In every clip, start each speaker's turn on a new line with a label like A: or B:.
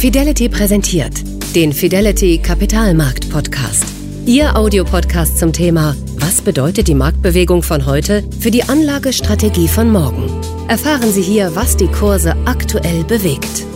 A: Fidelity präsentiert den Fidelity Kapitalmarkt Podcast. Ihr Audiopodcast zum Thema Was bedeutet die Marktbewegung von heute für die Anlagestrategie von morgen? Erfahren Sie hier, was die Kurse aktuell bewegt.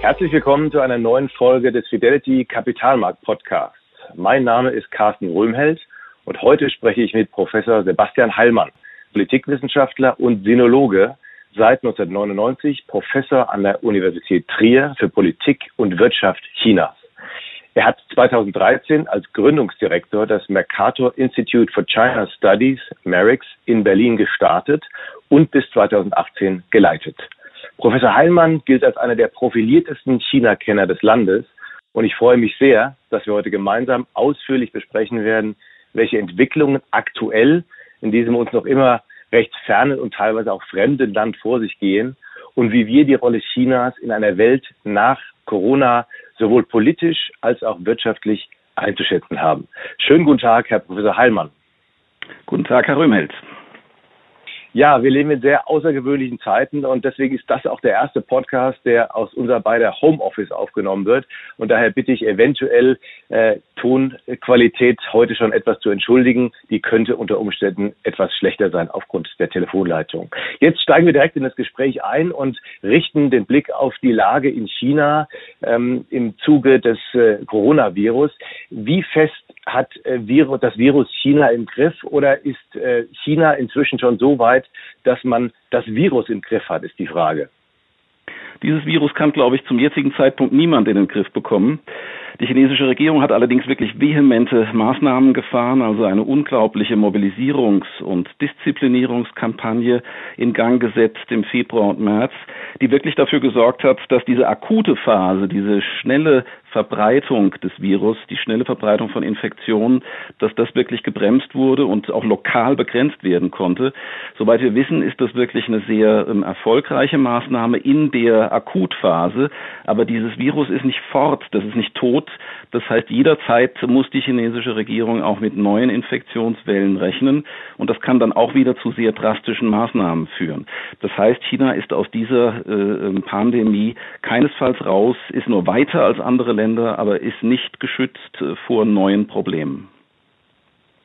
B: Herzlich willkommen zu einer neuen Folge des Fidelity Kapitalmarkt Podcasts. Mein Name ist Carsten Röhmheld und heute spreche ich mit Professor Sebastian Heilmann, Politikwissenschaftler und Sinologe, seit 1999 Professor an der Universität Trier für Politik und Wirtschaft Chinas. Er hat 2013 als Gründungsdirektor das Mercator Institute for China Studies, MERIX, in Berlin gestartet und bis 2018 geleitet. Professor Heilmann gilt als einer der profiliertesten China-Kenner des Landes und ich freue mich sehr, dass wir heute gemeinsam ausführlich besprechen werden, welche Entwicklungen aktuell in diesem uns noch immer recht fernen und teilweise auch fremden Land vor sich gehen und wie wir die Rolle Chinas in einer Welt nach Corona sowohl politisch als auch wirtschaftlich einzuschätzen haben. Schönen guten Tag, Herr Professor Heilmann.
C: Guten Tag, Herr Röhmheld.
B: Ja, wir leben in sehr außergewöhnlichen Zeiten und deswegen ist das auch der erste Podcast, der aus unser beider Homeoffice aufgenommen wird. Und daher bitte ich eventuell äh, Tonqualität heute schon etwas zu entschuldigen. Die könnte unter Umständen etwas schlechter sein aufgrund der Telefonleitung. Jetzt steigen wir direkt in das Gespräch ein und richten den Blick auf die Lage in China ähm, im Zuge des äh, Coronavirus. Wie fest hat äh, das Virus China im Griff oder ist äh, China inzwischen schon so weit, dass man das Virus im Griff hat, ist die Frage.
C: Dieses Virus kann, glaube ich, zum jetzigen Zeitpunkt niemand in den Griff bekommen. Die chinesische Regierung hat allerdings wirklich vehemente Maßnahmen gefahren, also eine unglaubliche Mobilisierungs- und Disziplinierungskampagne in Gang gesetzt im Februar und März, die wirklich dafür gesorgt hat, dass diese akute Phase, diese schnelle Verbreitung des Virus, die schnelle Verbreitung von Infektionen, dass das wirklich gebremst wurde und auch lokal begrenzt werden konnte. Soweit wir wissen, ist das wirklich eine sehr ähm, erfolgreiche Maßnahme in der Akutphase. Aber dieses Virus ist nicht fort, das ist nicht tot. Das heißt, jederzeit muss die chinesische Regierung auch mit neuen Infektionswellen rechnen. Und das kann dann auch wieder zu sehr drastischen Maßnahmen führen. Das heißt, China ist aus dieser äh, ähm, Pandemie keinesfalls raus, ist nur weiter als andere Länder, aber ist nicht geschützt äh, vor neuen Problemen.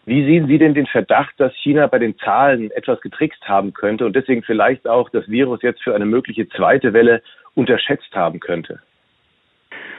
B: Wie sehen Sie denn den Verdacht, dass China bei den Zahlen etwas getrickst haben könnte und deswegen vielleicht auch das Virus jetzt für eine mögliche zweite Welle unterschätzt haben könnte?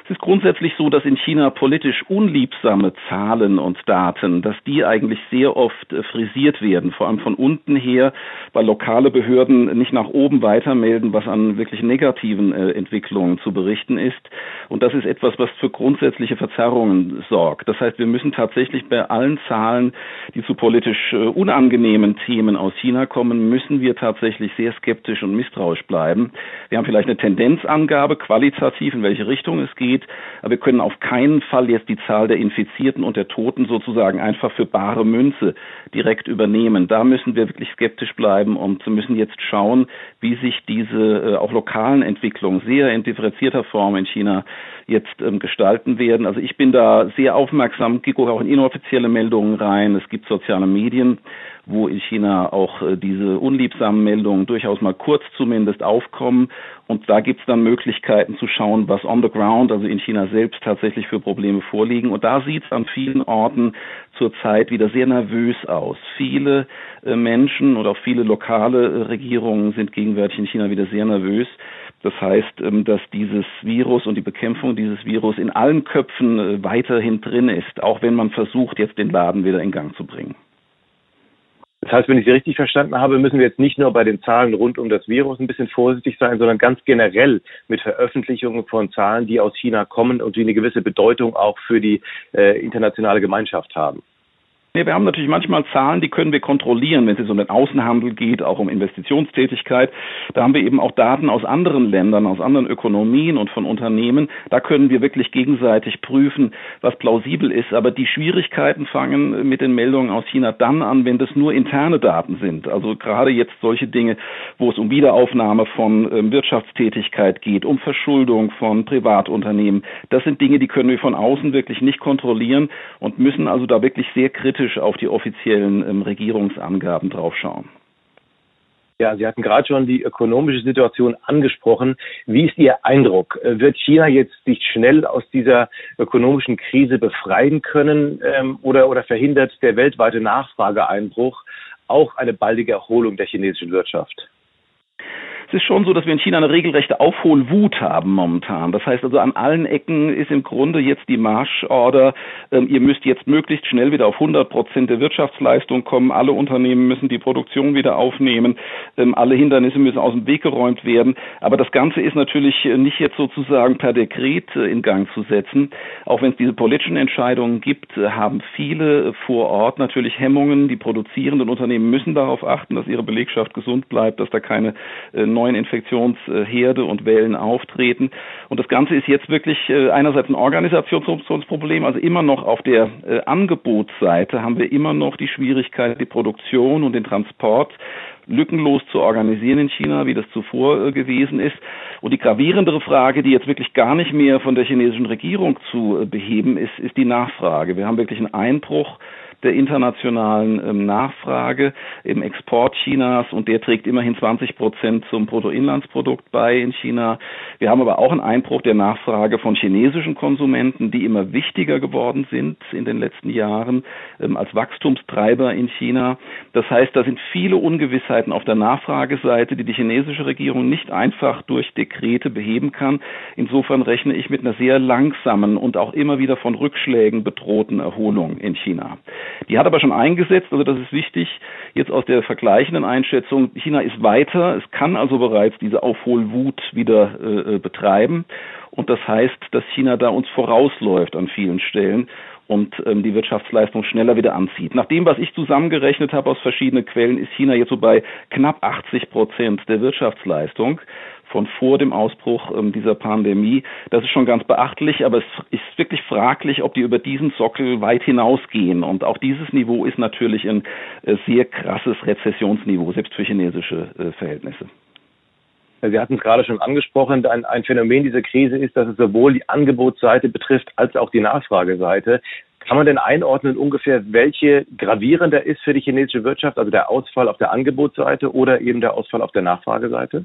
C: Es ist grundsätzlich so, dass in China politisch unliebsame Zahlen und Daten, dass die eigentlich sehr oft äh, frisiert werden, vor allem von unten her, weil lokale Behörden nicht nach oben weitermelden, was an wirklich negativen äh, Entwicklungen zu berichten ist. Und das ist etwas, was für grundsätzliche Verzerrungen sorgt. Das heißt, wir müssen tatsächlich bei allen Zahlen, die zu politisch äh, unangenehmen Themen aus China kommen, müssen wir tatsächlich sehr skeptisch und misstrauisch bleiben. Wir haben vielleicht eine Tendenzangabe qualitativ, in welche Richtung es geht geht. Aber wir können auf keinen Fall jetzt die Zahl der Infizierten und der Toten sozusagen einfach für bare Münze direkt übernehmen. Da müssen wir wirklich skeptisch bleiben und müssen jetzt schauen, wie sich diese äh, auch lokalen Entwicklungen sehr in differenzierter Form in China jetzt ähm, gestalten werden. Also ich bin da sehr aufmerksam, gehe auch in inoffizielle Meldungen rein. Es gibt soziale Medien, wo in China auch äh, diese unliebsamen Meldungen durchaus mal kurz zumindest aufkommen. Und da gibt es dann Möglichkeiten zu schauen, was on the ground, also in China selbst tatsächlich für Probleme vorliegen. Und da sieht es an vielen Orten zurzeit wieder sehr nervös aus. Viele äh, Menschen oder auch viele lokale äh, Regierungen sind gegenwärtig in China wieder sehr nervös. Das heißt, ähm, dass dieses Virus und die Bekämpfung dieses Virus in allen Köpfen weiterhin drin ist, auch wenn man versucht, jetzt den Laden wieder in Gang zu bringen.
B: Das heißt, wenn ich Sie richtig verstanden habe, müssen wir jetzt nicht nur bei den Zahlen rund um das Virus ein bisschen vorsichtig sein, sondern ganz generell mit Veröffentlichungen von Zahlen, die aus China kommen und die eine gewisse Bedeutung auch für die äh, internationale Gemeinschaft haben.
C: Nee, wir haben natürlich manchmal Zahlen, die können wir kontrollieren, wenn es um den Außenhandel geht, auch um Investitionstätigkeit. Da haben wir eben auch Daten aus anderen Ländern, aus anderen Ökonomien und von Unternehmen. Da können wir wirklich gegenseitig prüfen, was plausibel ist. Aber die Schwierigkeiten fangen mit den Meldungen aus China dann an, wenn das nur interne Daten sind. Also gerade jetzt solche Dinge, wo es um Wiederaufnahme von ähm, Wirtschaftstätigkeit geht, um Verschuldung von Privatunternehmen. Das sind Dinge, die können wir von außen wirklich nicht kontrollieren und müssen also da wirklich sehr kritisch kritisch auf die offiziellen ähm, Regierungsangaben draufschauen.
B: Ja, Sie hatten gerade schon die ökonomische Situation angesprochen. Wie ist Ihr Eindruck? Wird China jetzt sich schnell aus dieser ökonomischen Krise befreien können ähm, oder, oder verhindert der weltweite Nachfrageeinbruch auch eine baldige Erholung der chinesischen Wirtschaft?
C: Es ist schon so, dass wir in China eine regelrechte Aufholwut haben momentan. Das heißt also, an allen Ecken ist im Grunde jetzt die Marschorder, ähm, ihr müsst jetzt möglichst schnell wieder auf 100 Prozent der Wirtschaftsleistung kommen. Alle Unternehmen müssen die Produktion wieder aufnehmen. Ähm, alle Hindernisse müssen aus dem Weg geräumt werden. Aber das Ganze ist natürlich nicht jetzt sozusagen per Dekret äh, in Gang zu setzen. Auch wenn es diese politischen Entscheidungen gibt, äh, haben viele vor Ort natürlich Hemmungen. Die produzierenden Unternehmen müssen darauf achten, dass ihre Belegschaft gesund bleibt, dass da keine äh, neuen Infektionsherde und Wellen auftreten. Und das Ganze ist jetzt wirklich äh, einerseits ein Organisationsproblem, also immer noch auf der äh, Angebotsseite haben wir immer noch die Schwierigkeit, die Produktion und den Transport lückenlos zu organisieren in China, wie das zuvor äh, gewesen ist. Und die gravierendere Frage, die jetzt wirklich gar nicht mehr von der chinesischen Regierung zu beheben ist, ist die Nachfrage. Wir haben wirklich einen Einbruch der internationalen ähm, Nachfrage im Export Chinas und der trägt immerhin 20 Prozent zum Bruttoinlandsprodukt bei in China. Wir haben aber auch einen Einbruch der Nachfrage von chinesischen Konsumenten, die immer wichtiger geworden sind in den letzten Jahren ähm, als Wachstumstreiber in China. Das heißt, da sind viele Ungewissheiten auf der Nachfrageseite, die die chinesische Regierung nicht einfach durch Dekrete beheben kann. Insofern rechne ich mit einer sehr langsamen und auch immer wieder von Rückschlägen bedrohten Erholung in China. Die hat aber schon eingesetzt, also das ist wichtig, jetzt aus der vergleichenden Einschätzung, China ist weiter, es kann also bereits diese Aufholwut wieder äh, äh, betreiben. Und das heißt, dass China da uns vorausläuft an vielen Stellen und ähm, die Wirtschaftsleistung schneller wieder anzieht. Nach dem, was ich zusammengerechnet habe aus verschiedenen Quellen, ist China jetzt so bei knapp 80 Prozent der Wirtschaftsleistung von vor dem Ausbruch ähm, dieser Pandemie. Das ist schon ganz beachtlich, aber es ist wirklich fraglich, ob die über diesen Sockel weit hinausgehen. Und auch dieses Niveau ist natürlich ein äh, sehr krasses Rezessionsniveau, selbst für chinesische äh, Verhältnisse.
B: Sie hatten es gerade schon angesprochen, ein, ein Phänomen dieser Krise ist, dass es sowohl die Angebotsseite betrifft als auch die Nachfrageseite. Kann man denn einordnen ungefähr, welche gravierender ist für die chinesische Wirtschaft, also der Ausfall auf der Angebotsseite oder eben der Ausfall auf der Nachfrageseite?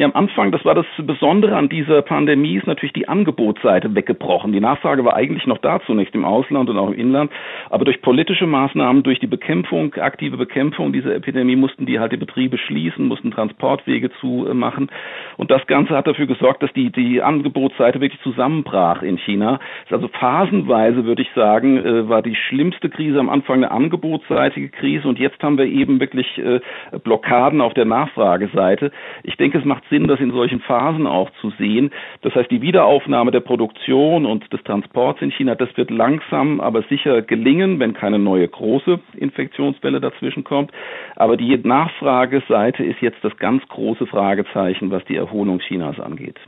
C: Ja, am Anfang, das war das Besondere an dieser Pandemie, ist natürlich die Angebotsseite weggebrochen. Die Nachfrage war eigentlich noch da, zunächst im Ausland und auch im Inland. Aber durch politische Maßnahmen, durch die Bekämpfung, aktive Bekämpfung dieser Epidemie mussten die halt die Betriebe schließen, mussten Transportwege zumachen. Und das Ganze hat dafür gesorgt, dass die, die Angebotsseite wirklich zusammenbrach in China. Also phasenweise, würde ich sagen, äh, war die schlimmste Krise am Anfang eine angebotsseitige Krise. Und jetzt haben wir eben wirklich äh, Blockaden auf der Nachfrageseite. Ich denke, es macht Sinn, das in solchen Phasen auch zu sehen. Das heißt, die Wiederaufnahme der Produktion und des Transports in China, das wird langsam, aber sicher gelingen, wenn keine neue große Infektionswelle dazwischen kommt. Aber die Nachfrageseite ist jetzt das ganz große Fragezeichen, was die Erholung Chinas angeht.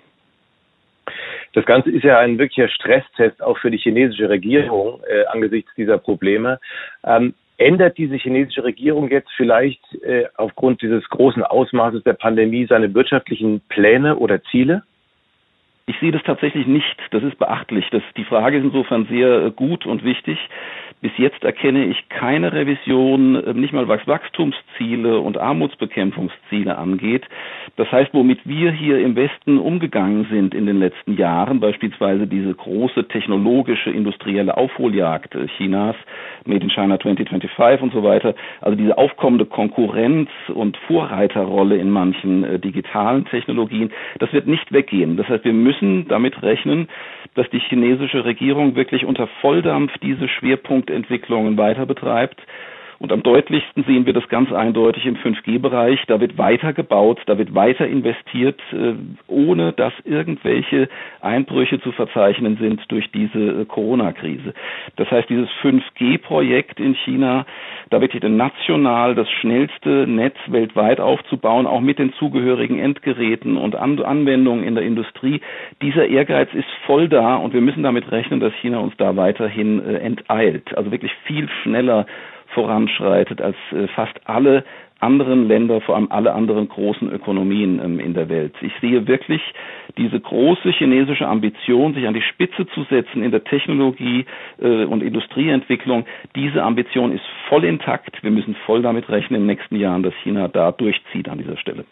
B: Das Ganze ist ja ein wirklicher Stresstest auch für die chinesische Regierung äh, angesichts dieser Probleme. Ähm, Ändert diese chinesische Regierung jetzt vielleicht äh, aufgrund dieses großen Ausmaßes der Pandemie seine wirtschaftlichen Pläne oder Ziele?
C: Ich sehe das tatsächlich nicht. Das ist beachtlich. Das, die Frage ist insofern sehr äh, gut und wichtig. Bis jetzt erkenne ich keine Revision, äh, nicht mal was Wachstumsziele und Armutsbekämpfungsziele angeht. Das heißt, womit wir hier im Westen umgegangen sind in den letzten Jahren, beispielsweise diese große technologische, industrielle Aufholjagd äh, Chinas, Made in China 2025 und so weiter, also diese aufkommende Konkurrenz und Vorreiterrolle in manchen digitalen Technologien, das wird nicht weggehen. Das heißt, wir müssen damit rechnen, dass die chinesische Regierung wirklich unter Volldampf diese Schwerpunktentwicklungen weiter betreibt und am deutlichsten sehen wir das ganz eindeutig im 5G-Bereich. Da wird weiter gebaut, da wird weiter investiert, äh, ohne dass irgendwelche Einbrüche zu verzeichnen sind durch diese äh, Corona-Krise. Das heißt, dieses 5G-Projekt in China, da wirklich national das schnellste Netz weltweit aufzubauen, auch mit den zugehörigen Endgeräten und Anwendungen in der Industrie. Dieser Ehrgeiz ist voll da und wir müssen damit rechnen, dass China uns da weiterhin äh, enteilt. Also wirklich viel schneller voranschreitet als äh, fast alle anderen Länder, vor allem alle anderen großen Ökonomien ähm, in der Welt. Ich sehe wirklich diese große chinesische Ambition, sich an die Spitze zu setzen in der Technologie äh, und Industrieentwicklung. Diese Ambition ist voll intakt. Wir müssen voll damit rechnen in den nächsten Jahren, dass China da durchzieht an dieser Stelle.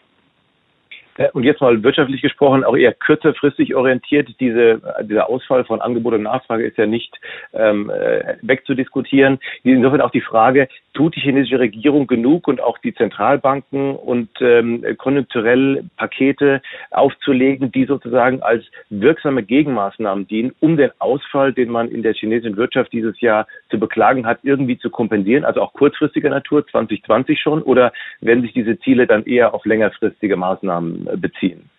B: Äh, und jetzt mal wirtschaftlich gesprochen, auch eher kürzerfristig orientiert. Diese, dieser Ausfall von Angebot und Nachfrage ist ja nicht ähm, äh, wegzudiskutieren. Insofern auch die Frage, tut die chinesische Regierung genug und auch die Zentralbanken und ähm, konjunkturell Pakete aufzulegen, die sozusagen als wirksame Gegenmaßnahmen dienen, um den Ausfall, den man in der chinesischen Wirtschaft dieses Jahr zu beklagen hat, irgendwie zu kompensieren, also auch kurzfristiger Natur, 2020 schon, oder werden sich diese Ziele dann eher auf längerfristige Maßnahmen beziehen?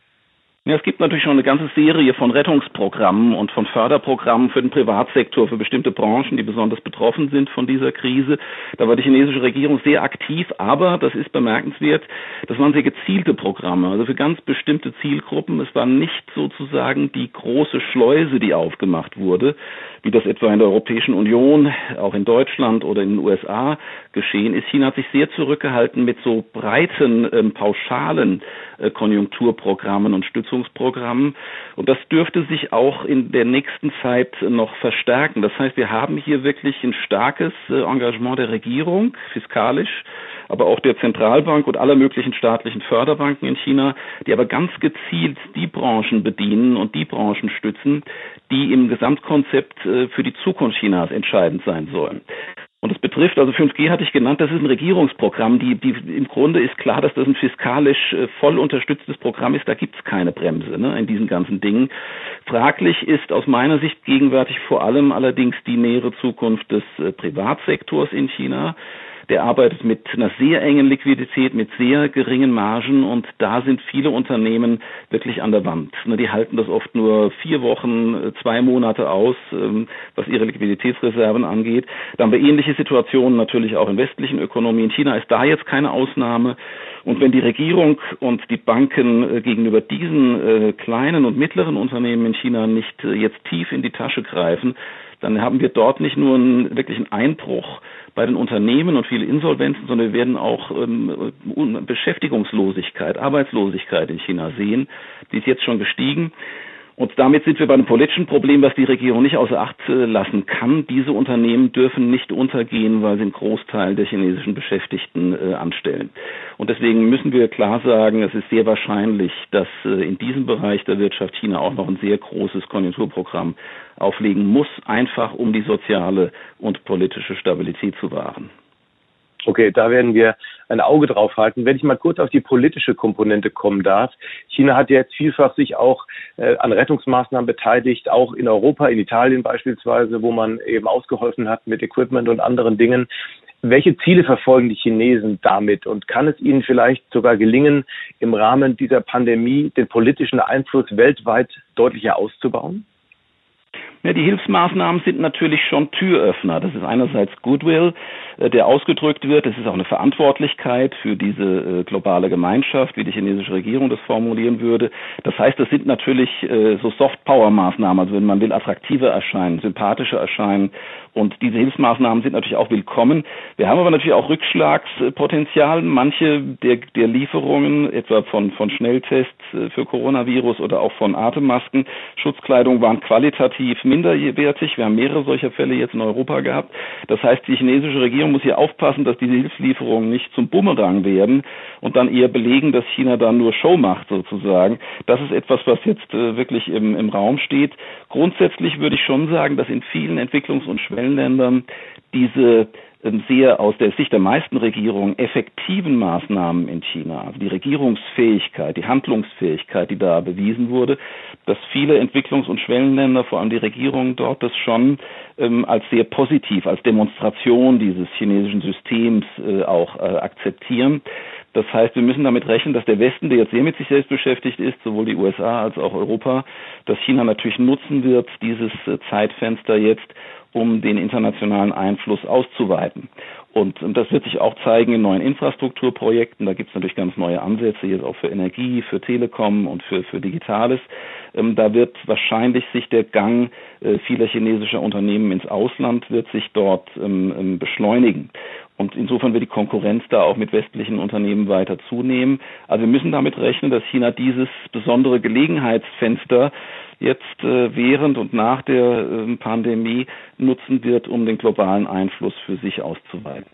C: Ja, es gibt natürlich schon eine ganze Serie von Rettungsprogrammen und von Förderprogrammen für den Privatsektor, für bestimmte Branchen, die besonders betroffen sind von dieser Krise. Da war die chinesische Regierung sehr aktiv, aber das ist bemerkenswert, das waren sehr gezielte Programme, also für ganz bestimmte Zielgruppen. Es war nicht sozusagen die große Schleuse, die aufgemacht wurde, wie das etwa in der Europäischen Union, auch in Deutschland oder in den USA geschehen ist. China hat sich sehr zurückgehalten mit so breiten, ähm, pauschalen äh, Konjunkturprogrammen und Stützungen Unterstützungsprogrammen. Und das dürfte sich auch in der nächsten Zeit noch verstärken. Das heißt, wir haben hier wirklich ein starkes äh, Engagement der Regierung, fiskalisch, aber auch der Zentralbank und aller möglichen staatlichen Förderbanken in China, die aber ganz gezielt die Branchen bedienen und die Branchen stützen, die im Gesamtkonzept äh, für die Zukunft Chinas entscheidend sein sollen. Und das betrifft, also 5G hatte ich genannt, das ist ein Regierungsprogramm. Die, die, Im Grunde ist klar, dass das ein fiskalisch äh, voll unterstütztes Programm ist. Da gibt es keine Bremse ne, in diesen ganzen Dingen. Fraglich ist aus meiner Sicht gegenwärtig vor allem allerdings die nähere Zukunft des äh, Privatsektors in China der arbeitet mit einer sehr engen Liquidität, mit sehr geringen Margen und da sind viele Unternehmen wirklich an der Wand. Die halten das oft nur vier Wochen, äh, zwei Monate aus, ähm, was ihre Liquiditätsreserven angeht. Da haben wir ähnliche Situationen natürlich auch in westlichen Ökonomien. China ist da jetzt keine Ausnahme. Und wenn die Regierung und die Banken äh, gegenüber diesen äh, kleinen und mittleren Unternehmen in China nicht jetzt tief in die Tasche greifen, dann haben wir dort nicht nur einen wirklichen Einbruch bei den Unternehmen und viele Insolvenzen, sondern wir werden auch ähm, Beschäftigungslosigkeit, Arbeitslosigkeit in China sehen. Die ist jetzt schon gestiegen. Und damit sind wir bei einem politischen Problem, was die Regierung nicht außer Acht äh, lassen kann. Diese Unternehmen dürfen nicht untergehen, weil sie einen Großteil der chinesischen Beschäftigten äh, anstellen. Und deswegen müssen wir klar sagen, es ist sehr wahrscheinlich, dass äh, in diesem Bereich der Wirtschaft China auch noch ein sehr großes Konjunkturprogramm auflegen muss, einfach um die soziale und politische Stabilität zu wahren.
B: Okay, da werden wir ein Auge drauf halten. Wenn ich mal kurz auf die politische Komponente kommen darf. China hat jetzt vielfach sich auch äh, an Rettungsmaßnahmen beteiligt, auch in Europa, in Italien beispielsweise, wo man eben ausgeholfen hat mit Equipment und anderen Dingen. Welche Ziele verfolgen die Chinesen damit? Und kann es ihnen vielleicht sogar gelingen, im Rahmen dieser Pandemie den politischen Einfluss weltweit deutlicher auszubauen?
C: Ja, die Hilfsmaßnahmen sind natürlich schon Türöffner. Das ist einerseits Goodwill, äh, der ausgedrückt wird. Es ist auch eine Verantwortlichkeit für diese äh, globale Gemeinschaft, wie die chinesische Regierung das formulieren würde. Das heißt, das sind natürlich äh, so Soft-Power-Maßnahmen, also wenn man will, attraktiver erscheinen, sympathischer erscheinen. Und diese Hilfsmaßnahmen sind natürlich auch willkommen. Wir haben aber natürlich auch Rückschlagspotenzial. Manche der, der Lieferungen, etwa von, von Schnelltests für Coronavirus oder auch von Atemmasken, Schutzkleidung, waren qualitativ minderwertig. Wir haben mehrere solcher Fälle jetzt in Europa gehabt. Das heißt, die chinesische Regierung muss hier aufpassen, dass diese Hilfslieferungen nicht zum Bumerang werden und dann eher belegen, dass China da nur Show macht sozusagen. Das ist etwas, was jetzt äh, wirklich im, im Raum steht. Grundsätzlich würde ich schon sagen, dass in vielen Entwicklungs- und Schwellenländern diese sehr aus der Sicht der meisten Regierungen effektiven Maßnahmen in China, also die Regierungsfähigkeit, die Handlungsfähigkeit, die da bewiesen wurde, dass viele Entwicklungs- und Schwellenländer, vor allem die Regierungen dort, das schon ähm, als sehr positiv, als Demonstration dieses chinesischen Systems äh, auch äh, akzeptieren. Das heißt, wir müssen damit rechnen, dass der Westen, der jetzt sehr mit sich selbst beschäftigt ist, sowohl die USA als auch Europa, dass China natürlich nutzen wird, dieses äh, Zeitfenster jetzt, um den internationalen Einfluss auszuweiten. Und das wird sich auch zeigen in neuen Infrastrukturprojekten. Da gibt es natürlich ganz neue Ansätze jetzt auch für Energie, für Telekom und für, für Digitales. Ähm, da wird wahrscheinlich sich der Gang äh, vieler chinesischer Unternehmen ins Ausland wird sich dort ähm, ähm, beschleunigen. Und insofern wird die Konkurrenz da auch mit westlichen Unternehmen weiter zunehmen. Also wir müssen damit rechnen, dass China dieses besondere Gelegenheitsfenster jetzt äh, während und nach der äh, Pandemie nutzen wird, um den globalen Einfluss für sich auszuweiten.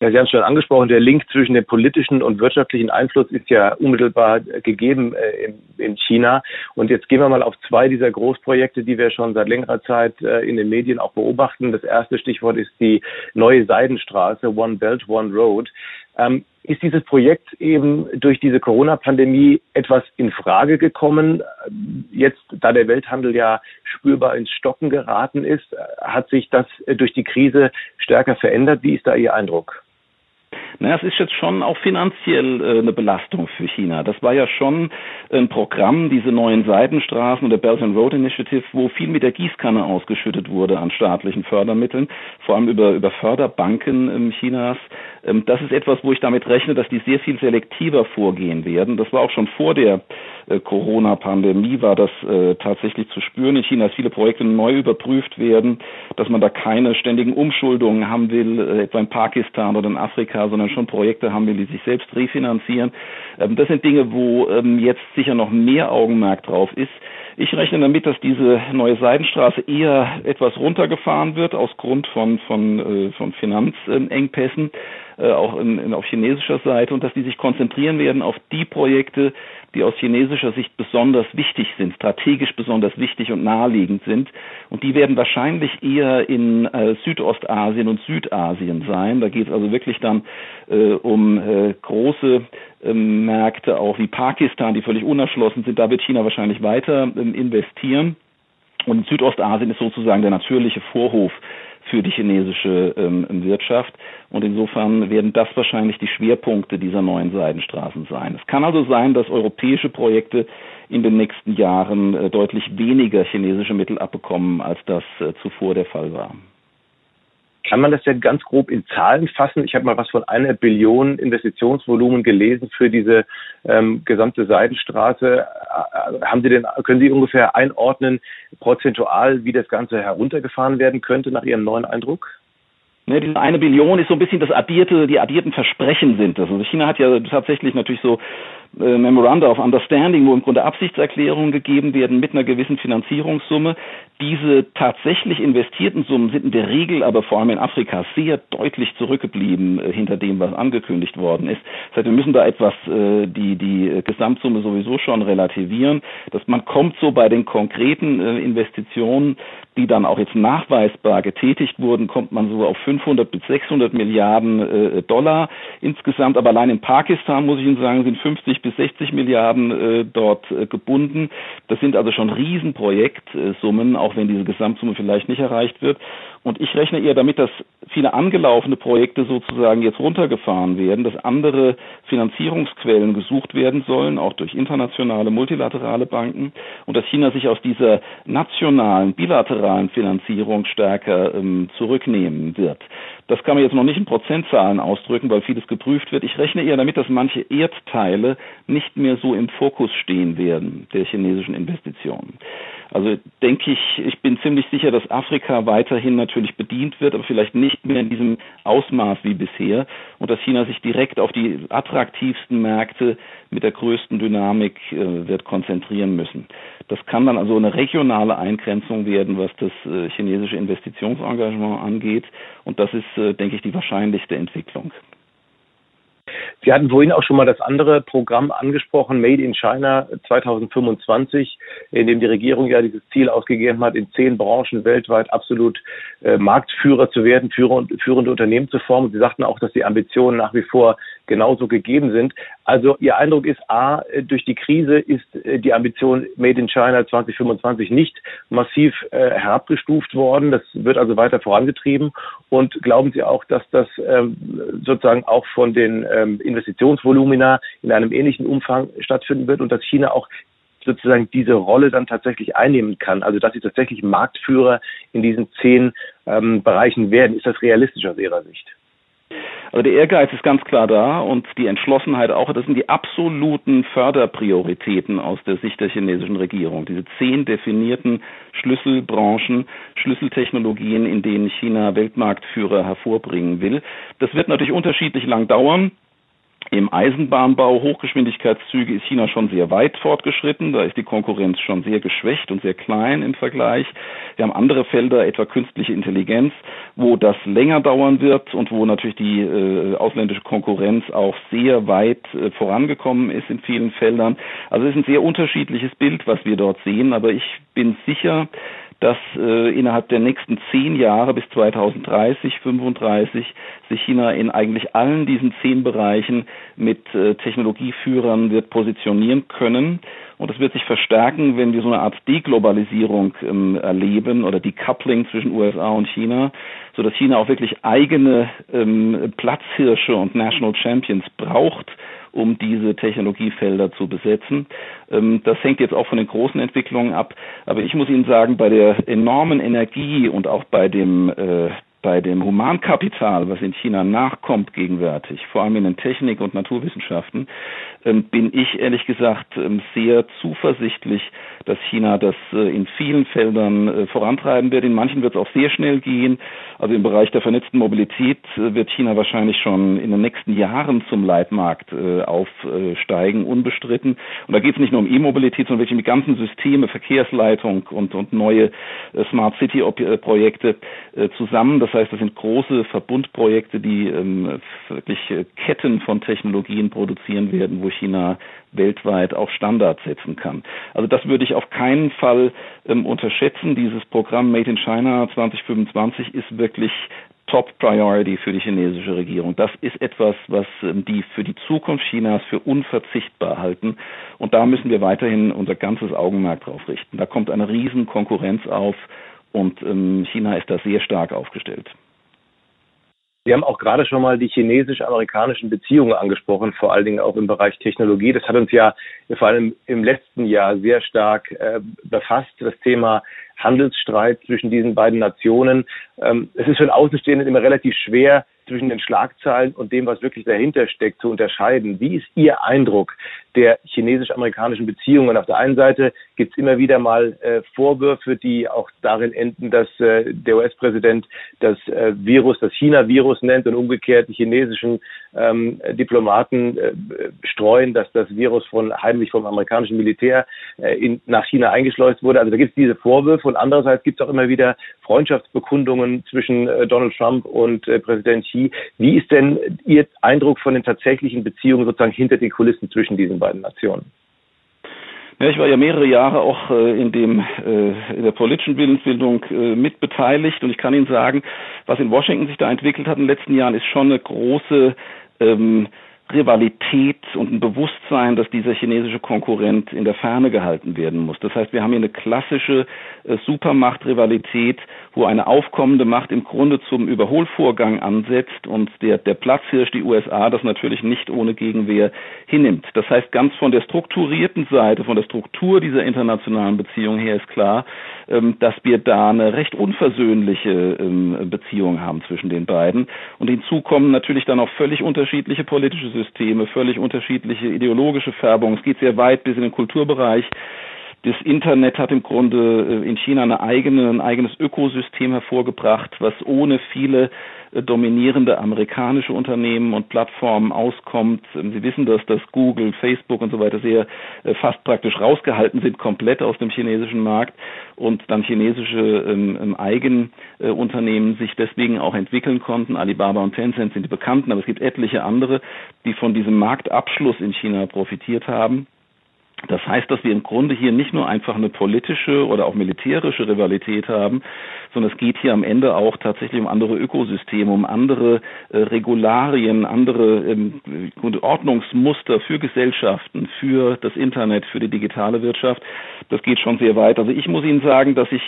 B: Ja, Sie haben es schon angesprochen, der Link zwischen dem politischen und wirtschaftlichen Einfluss ist ja unmittelbar gegeben äh, in, in, China. Und jetzt gehen wir mal auf zwei dieser Großprojekte, die wir schon seit längerer Zeit äh, in den Medien auch beobachten. Das erste Stichwort ist die neue Seidenstraße, One Belt, One Road. Ähm, ist dieses Projekt eben durch diese Corona-Pandemie etwas in Frage gekommen? Jetzt, da der Welthandel ja spürbar ins Stocken geraten ist, hat sich das durch die Krise stärker verändert. Wie ist da Ihr Eindruck?
C: Naja, es ist jetzt schon auch finanziell äh, eine Belastung für China. Das war ja schon ein Programm, diese neuen Seitenstraßen und der Belt and Road Initiative, wo viel mit der Gießkanne ausgeschüttet wurde an staatlichen Fördermitteln, vor allem über, über Förderbanken ähm, Chinas. Ähm, das ist etwas, wo ich damit rechne, dass die sehr viel selektiver vorgehen werden. Das war auch schon vor der äh, Corona-Pandemie war das äh, tatsächlich zu spüren in China, dass viele Projekte neu überprüft werden, dass man da keine ständigen Umschuldungen haben will, äh, etwa in Pakistan oder in Afrika, sondern schon Projekte haben die sich selbst refinanzieren. Ähm, das sind Dinge, wo ähm, jetzt sicher noch mehr Augenmerk drauf ist. Ich rechne damit, dass diese neue Seidenstraße eher etwas runtergefahren wird aus Grund von, von, äh, von Finanzengpässen, äh, auch in, in, auf chinesischer Seite, und dass die sich konzentrieren werden auf die Projekte, die aus chinesischer Sicht besonders wichtig sind, strategisch besonders wichtig und naheliegend sind. Und die werden wahrscheinlich eher in äh, Südostasien und Südasien sein. Da geht es also wirklich dann äh, um äh, große ähm, Märkte, auch wie Pakistan, die völlig unerschlossen sind. Da wird China wahrscheinlich weiter ähm, investieren. Und Südostasien ist sozusagen der natürliche Vorhof für die chinesische ähm, Wirtschaft. Und insofern werden das wahrscheinlich die Schwerpunkte dieser neuen Seidenstraßen sein. Es kann also sein, dass europäische Projekte in den nächsten Jahren äh, deutlich weniger chinesische Mittel abbekommen, als das äh, zuvor der Fall war.
B: Kann man das ja ganz grob in Zahlen fassen? Ich habe mal was von einer Billion Investitionsvolumen gelesen für diese ähm, gesamte Seidenstraße. Äh, haben Sie denn, können Sie ungefähr einordnen, prozentual, wie das Ganze heruntergefahren werden könnte nach Ihrem neuen Eindruck?
C: Ne, diese eine Billion ist so ein bisschen das addierte, die addierten Versprechen sind das. Also China hat ja tatsächlich natürlich so äh, Memoranda of Understanding, wo im Grunde Absichtserklärungen gegeben werden mit einer gewissen Finanzierungssumme. Diese tatsächlich investierten Summen sind in der Regel aber vor allem in Afrika sehr deutlich zurückgeblieben äh, hinter dem, was angekündigt worden ist. Das heißt, wir müssen da etwas äh, die, die Gesamtsumme sowieso schon relativieren. Dass man kommt so bei den konkreten äh, Investitionen, die dann auch jetzt nachweisbar getätigt wurden, kommt man so auf 500 bis 600 Milliarden äh, Dollar insgesamt. Aber allein in Pakistan, muss ich Ihnen sagen, sind 50 bis 60 Milliarden äh, dort äh, gebunden. Das sind also schon Riesenprojektsummen, auch wenn diese Gesamtsumme vielleicht nicht erreicht wird. Und ich rechne eher damit, dass viele angelaufene Projekte sozusagen jetzt runtergefahren werden, dass andere Finanzierungsquellen gesucht werden sollen, auch durch internationale, multilaterale Banken, und dass China sich aus dieser nationalen, bilateralen Finanzierung stärker ähm, zurücknehmen wird. Das kann man jetzt noch nicht in Prozentzahlen ausdrücken, weil vieles geprüft wird. Ich rechne eher damit, dass manche Erdteile nicht mehr so im Fokus stehen werden der chinesischen Investitionen. Also denke ich, ich bin ziemlich sicher, dass Afrika weiterhin natürlich bedient wird, aber vielleicht nicht mehr in diesem Ausmaß wie bisher und dass China sich direkt auf die attraktivsten Märkte mit der größten Dynamik äh, wird konzentrieren müssen. Das kann dann also eine regionale Eingrenzung werden, was das äh, chinesische Investitionsengagement angeht und das ist, äh, denke ich, die wahrscheinlichste Entwicklung.
B: Sie hatten vorhin auch schon mal das andere Programm angesprochen, Made in China 2025, in dem die Regierung ja dieses Ziel ausgegeben hat, in zehn Branchen weltweit absolut äh, Marktführer zu werden, führende, führende Unternehmen zu formen. Sie sagten auch, dass die Ambitionen nach wie vor genauso gegeben sind. Also Ihr Eindruck ist, A, durch die Krise ist äh, die Ambition Made in China 2025 nicht massiv äh, herabgestuft worden. Das wird also weiter vorangetrieben. Und glauben Sie auch, dass das ähm, sozusagen auch von den ähm, Investitionsvolumina in einem ähnlichen Umfang stattfinden wird und dass China auch sozusagen diese Rolle dann tatsächlich einnehmen kann, also dass sie tatsächlich Marktführer in diesen zehn ähm, Bereichen werden. Ist das realistisch aus Ihrer Sicht?
C: Also der Ehrgeiz ist ganz klar da und die Entschlossenheit auch. Das sind die absoluten Förderprioritäten aus der Sicht der chinesischen Regierung. Diese zehn definierten Schlüsselbranchen, Schlüsseltechnologien, in denen China Weltmarktführer hervorbringen will. Das wird natürlich unterschiedlich lang dauern. Im Eisenbahnbau, Hochgeschwindigkeitszüge ist China schon sehr weit fortgeschritten. Da ist die Konkurrenz schon sehr geschwächt und sehr klein im Vergleich. Wir haben andere Felder, etwa künstliche Intelligenz, wo das länger dauern wird und wo natürlich die äh, ausländische Konkurrenz auch sehr weit äh, vorangekommen ist in vielen Feldern. Also es ist ein sehr unterschiedliches Bild, was wir dort sehen. Aber ich bin sicher, dass äh, innerhalb der nächsten zehn Jahre bis 2030, 35 sich China in eigentlich allen diesen zehn Bereichen mit äh, Technologieführern wird positionieren können. Und es wird sich verstärken, wenn wir so eine Art Deglobalisierung ähm, erleben oder Decoupling zwischen USA und China, so dass China auch wirklich eigene ähm, Platzhirsche und National Champions braucht, um diese Technologiefelder zu besetzen. Ähm, das hängt jetzt auch von den großen Entwicklungen ab. Aber ich muss Ihnen sagen, bei der enormen Energie und auch bei dem äh, bei dem Humankapital, was in China nachkommt gegenwärtig, vor allem in den Technik- und Naturwissenschaften, ähm, bin ich ehrlich gesagt ähm, sehr zuversichtlich, dass China das äh, in vielen Feldern äh, vorantreiben wird. In manchen wird es auch sehr schnell gehen. Also im Bereich der vernetzten Mobilität äh, wird China wahrscheinlich schon in den nächsten Jahren zum Leitmarkt aufsteigen, unbestritten. Und da geht es nicht nur um E-Mobilität, sondern wirklich um die ganzen Systeme, Verkehrsleitung und, und neue Smart City-Projekte zusammen. Das heißt, das sind große Verbundprojekte, die ähm, wirklich Ketten von Technologien produzieren werden, wo China weltweit auch Standards setzen kann. Also das würde ich auf keinen Fall ähm, unterschätzen. Dieses Programm Made in China 2025 ist wirklich Top Priority für die chinesische Regierung. Das ist etwas, was ähm, die für die Zukunft Chinas für unverzichtbar halten. Und da müssen wir weiterhin unser ganzes Augenmerk drauf richten. Da kommt eine riesen Konkurrenz auf und ähm, China ist da sehr stark aufgestellt.
B: Sie haben auch gerade schon mal die chinesisch-amerikanischen Beziehungen angesprochen, vor allen Dingen auch im Bereich Technologie. Das hat uns ja vor allem im letzten Jahr sehr stark äh, befasst, das Thema Handelsstreit zwischen diesen beiden Nationen. Ähm, es ist für den Außenstehenden immer relativ schwer, zwischen den Schlagzeilen und dem, was wirklich dahinter steckt, zu unterscheiden. Wie ist Ihr Eindruck der chinesisch-amerikanischen Beziehungen? Auf der einen Seite gibt es immer wieder mal äh, Vorwürfe, die auch darin enden, dass äh, der US-Präsident das äh, Virus, das China-Virus nennt und umgekehrt die chinesischen ähm, Diplomaten äh, streuen, dass das Virus von heimlich vom amerikanischen Militär äh, in, nach China eingeschleust wurde. Also da gibt es diese Vorwürfe und andererseits gibt es auch immer wieder Freundschaftsbekundungen zwischen äh, Donald Trump und Präsident Xi. Wie ist denn Ihr Eindruck von den tatsächlichen Beziehungen sozusagen hinter den Kulissen zwischen diesen beiden Nationen?
C: Ja, ich war ja mehrere Jahre auch äh, in dem äh, in der politischen Willensbildung äh, mitbeteiligt und ich kann Ihnen sagen, was in Washington sich da entwickelt hat in den letzten Jahren, ist schon eine große ähm, Rivalität und ein Bewusstsein, dass dieser chinesische Konkurrent in der Ferne gehalten werden muss. Das heißt, wir haben hier eine klassische äh, Supermacht-Rivalität, wo eine aufkommende Macht im Grunde zum Überholvorgang ansetzt und der, der Platzhirsch, die USA, das natürlich nicht ohne Gegenwehr hinnimmt. Das heißt, ganz von der strukturierten Seite, von der Struktur dieser internationalen Beziehung her ist klar, ähm, dass wir da eine recht unversöhnliche ähm, Beziehung haben zwischen den beiden. Und hinzu kommen natürlich dann auch völlig unterschiedliche politische Systeme, völlig unterschiedliche ideologische Färbungen. Es geht sehr weit bis in den Kulturbereich. Das Internet hat im Grunde äh, in China eine eigene, ein eigenes Ökosystem hervorgebracht, was ohne viele äh, dominierende amerikanische Unternehmen und Plattformen auskommt. Ähm, Sie wissen, dass das Google, Facebook und so weiter sehr äh, fast praktisch rausgehalten sind, komplett aus dem chinesischen Markt und dann chinesische ähm, ähm Eigenunternehmen sich deswegen auch entwickeln konnten. Alibaba und Tencent sind die bekannten, aber es gibt etliche andere, die von diesem Marktabschluss in China profitiert haben. Das heißt, dass wir im Grunde hier nicht nur einfach eine politische oder auch militärische Rivalität haben, sondern es geht hier am Ende auch tatsächlich um andere Ökosysteme, um andere äh, Regularien, andere ähm, Ordnungsmuster für Gesellschaften, für das Internet, für die digitale Wirtschaft. Das geht schon sehr weit. Also ich muss Ihnen sagen, dass ich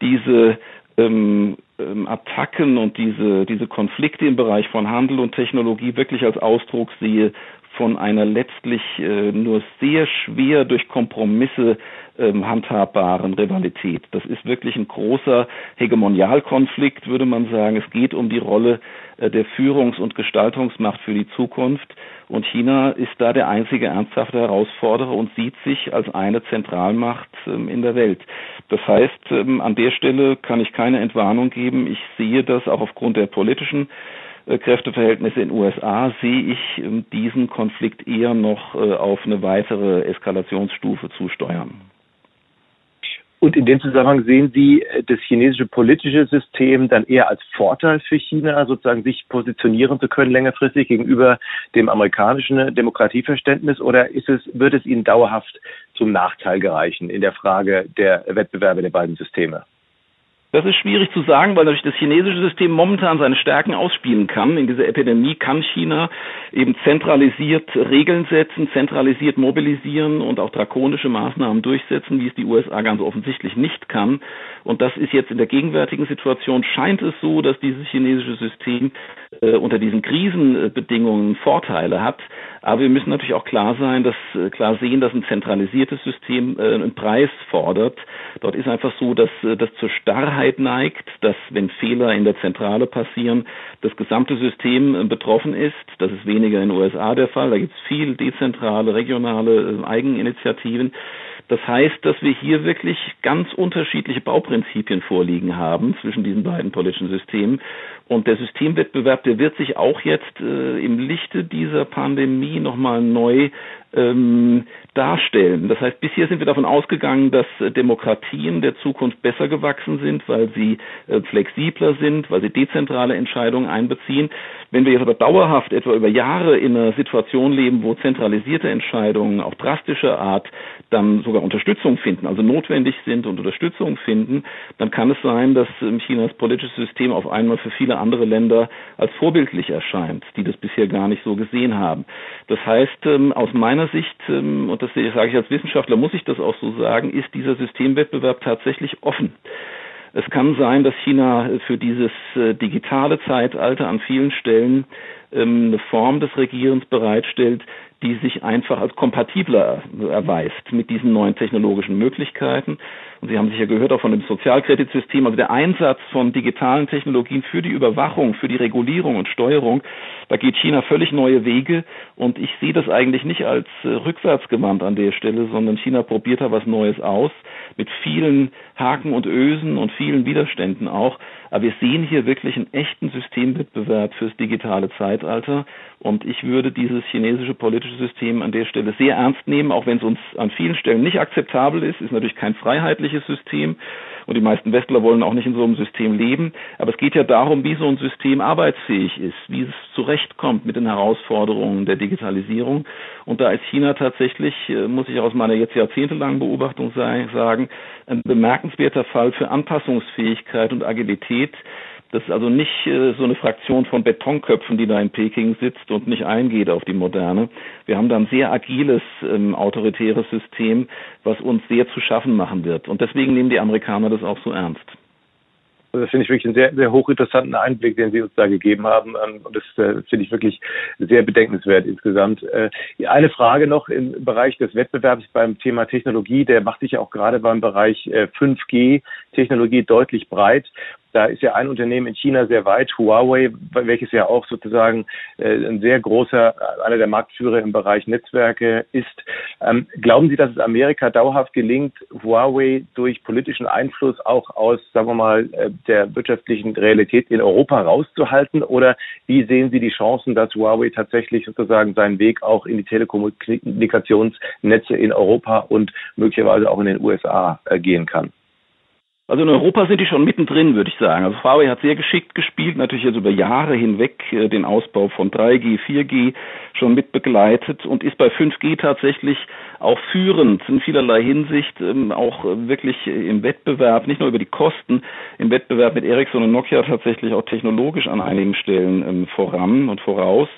C: diese ähm, ähm, Attacken und diese, diese Konflikte im Bereich von Handel und Technologie wirklich als Ausdruck sehe von einer letztlich äh, nur sehr schwer durch Kompromisse ähm, handhabbaren Rivalität. Das ist wirklich ein großer Hegemonialkonflikt, würde man sagen. Es geht um die Rolle äh, der Führungs- und Gestaltungsmacht für die Zukunft. Und China ist da der einzige ernsthafte Herausforderer und sieht sich als eine Zentralmacht ähm, in der Welt. Das heißt, ähm, an der Stelle kann ich keine Entwarnung geben. Ich sehe das auch aufgrund der politischen Kräfteverhältnisse in den USA sehe ich ähm, diesen Konflikt eher noch äh, auf eine weitere Eskalationsstufe zusteuern.
B: Und in dem Zusammenhang sehen Sie äh, das chinesische politische System dann eher als Vorteil für China, sozusagen sich positionieren zu können längerfristig gegenüber dem amerikanischen Demokratieverständnis oder ist es, wird es Ihnen dauerhaft zum Nachteil gereichen in der Frage der Wettbewerbe der beiden Systeme?
C: Das ist schwierig zu sagen, weil natürlich das chinesische System momentan seine Stärken ausspielen kann. In dieser Epidemie kann China eben zentralisiert Regeln setzen, zentralisiert mobilisieren und auch drakonische Maßnahmen durchsetzen, wie es die USA ganz offensichtlich nicht kann. Und das ist jetzt in der gegenwärtigen Situation scheint es so, dass dieses chinesische System äh, unter diesen Krisenbedingungen Vorteile hat. Aber wir müssen natürlich auch klar sein, dass äh, klar sehen, dass ein zentralisiertes System äh, einen Preis fordert. Dort ist einfach so, dass äh, das zur Starrheit neigt, dass wenn Fehler in der Zentrale passieren, das gesamte System betroffen ist. Das ist weniger in den USA der Fall. Da gibt es viel dezentrale, regionale Eigeninitiativen. Das heißt, dass wir hier wirklich ganz unterschiedliche Bauprinzipien vorliegen haben zwischen diesen beiden politischen Systemen. Und der Systemwettbewerb, der wird sich auch jetzt äh, im Lichte dieser Pandemie nochmal neu ähm, darstellen. Das heißt, bisher sind wir davon ausgegangen, dass äh, Demokratien der Zukunft besser gewachsen sind, weil sie äh, flexibler sind, weil sie dezentrale Entscheidungen einbeziehen. Wenn wir jetzt aber dauerhaft etwa über Jahre in einer Situation leben, wo zentralisierte Entscheidungen auch drastischer Art dann sogar Unterstützung finden, also notwendig sind und Unterstützung finden, dann kann es sein, dass ähm, Chinas politisches System auf einmal für viele andere Länder als vorbildlich erscheint, die das bisher gar nicht so gesehen haben. Das heißt, ähm, aus meiner Sicht, ähm, und das sage ich als Wissenschaftler, muss ich das auch so sagen, ist dieser Systemwettbewerb tatsächlich offen. Es kann sein, dass China für dieses äh, digitale Zeitalter an vielen Stellen eine Form des Regierens bereitstellt, die sich einfach als kompatibler erweist mit diesen neuen technologischen Möglichkeiten. Und Sie haben sicher gehört auch von dem Sozialkreditsystem, also der Einsatz von digitalen Technologien für die Überwachung, für die Regulierung und Steuerung, da geht China völlig neue Wege. Und ich sehe das eigentlich nicht als äh, rückwärtsgewandt an der Stelle, sondern China probiert da was Neues aus mit vielen Haken und Ösen und vielen Widerständen auch. Aber wir sehen hier wirklich einen echten Systemwettbewerb fürs digitale Zeitalter. Und ich würde dieses chinesische politische System an der Stelle sehr ernst nehmen, auch wenn es uns an vielen Stellen nicht akzeptabel ist, ist natürlich kein freiheitliches System und die meisten Westler wollen auch nicht in so einem System leben. Aber es geht ja darum, wie so ein System arbeitsfähig ist, wie es zurechtkommt mit den Herausforderungen der Digitalisierung. Und da ist China tatsächlich, äh, muss ich aus meiner jetzt jahrzehntelangen Beobachtung sagen, ein bemerkenswerter Fall für Anpassungsfähigkeit und Agilität, das ist also nicht äh, so eine Fraktion von Betonköpfen, die da in Peking sitzt und nicht eingeht auf die Moderne. Wir haben da ein sehr agiles, ähm, autoritäres System, was uns sehr zu schaffen machen wird. Und deswegen nehmen die Amerikaner das auch so ernst.
B: Das finde ich wirklich einen sehr, sehr hochinteressanten Einblick, den Sie uns da gegeben haben. Ähm, und das äh, finde ich wirklich sehr bedenkenswert insgesamt. Äh, eine Frage noch im Bereich des Wettbewerbs beim Thema Technologie. Der macht sich ja auch gerade beim Bereich 5G-Technologie äh, deutlich breit. Da ist ja ein Unternehmen in China sehr weit, Huawei, welches ja auch sozusagen äh, ein sehr großer, einer der Marktführer im Bereich Netzwerke ist. Ähm, glauben Sie, dass es Amerika dauerhaft gelingt, Huawei durch politischen Einfluss auch aus, sagen wir mal, äh, der wirtschaftlichen Realität in Europa rauszuhalten? Oder wie sehen Sie die Chancen, dass Huawei tatsächlich sozusagen seinen Weg auch in die Telekommunikationsnetze in Europa und möglicherweise auch in den USA äh, gehen kann?
C: Also in Europa sind die schon mittendrin, würde ich sagen. Also Huawei hat sehr geschickt gespielt, natürlich jetzt über Jahre hinweg äh, den Ausbau von 3G, 4G schon mit begleitet und ist bei 5G tatsächlich auch führend in vielerlei Hinsicht, ähm, auch wirklich im Wettbewerb, nicht nur über die Kosten, im Wettbewerb mit Ericsson und Nokia tatsächlich auch technologisch an einigen Stellen ähm, voran und voraus.